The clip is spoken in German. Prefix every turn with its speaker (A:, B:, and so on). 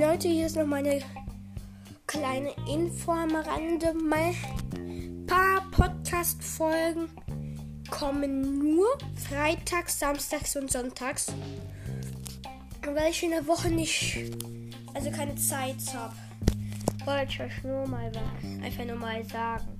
A: Leute, hier ist noch meine kleine Info am Rande. Mal paar Podcast-Folgen kommen nur freitags, samstags und sonntags. Weil ich in der Woche nicht, also keine Zeit habe. Wollte ich euch nur mal einfach nur mal sagen.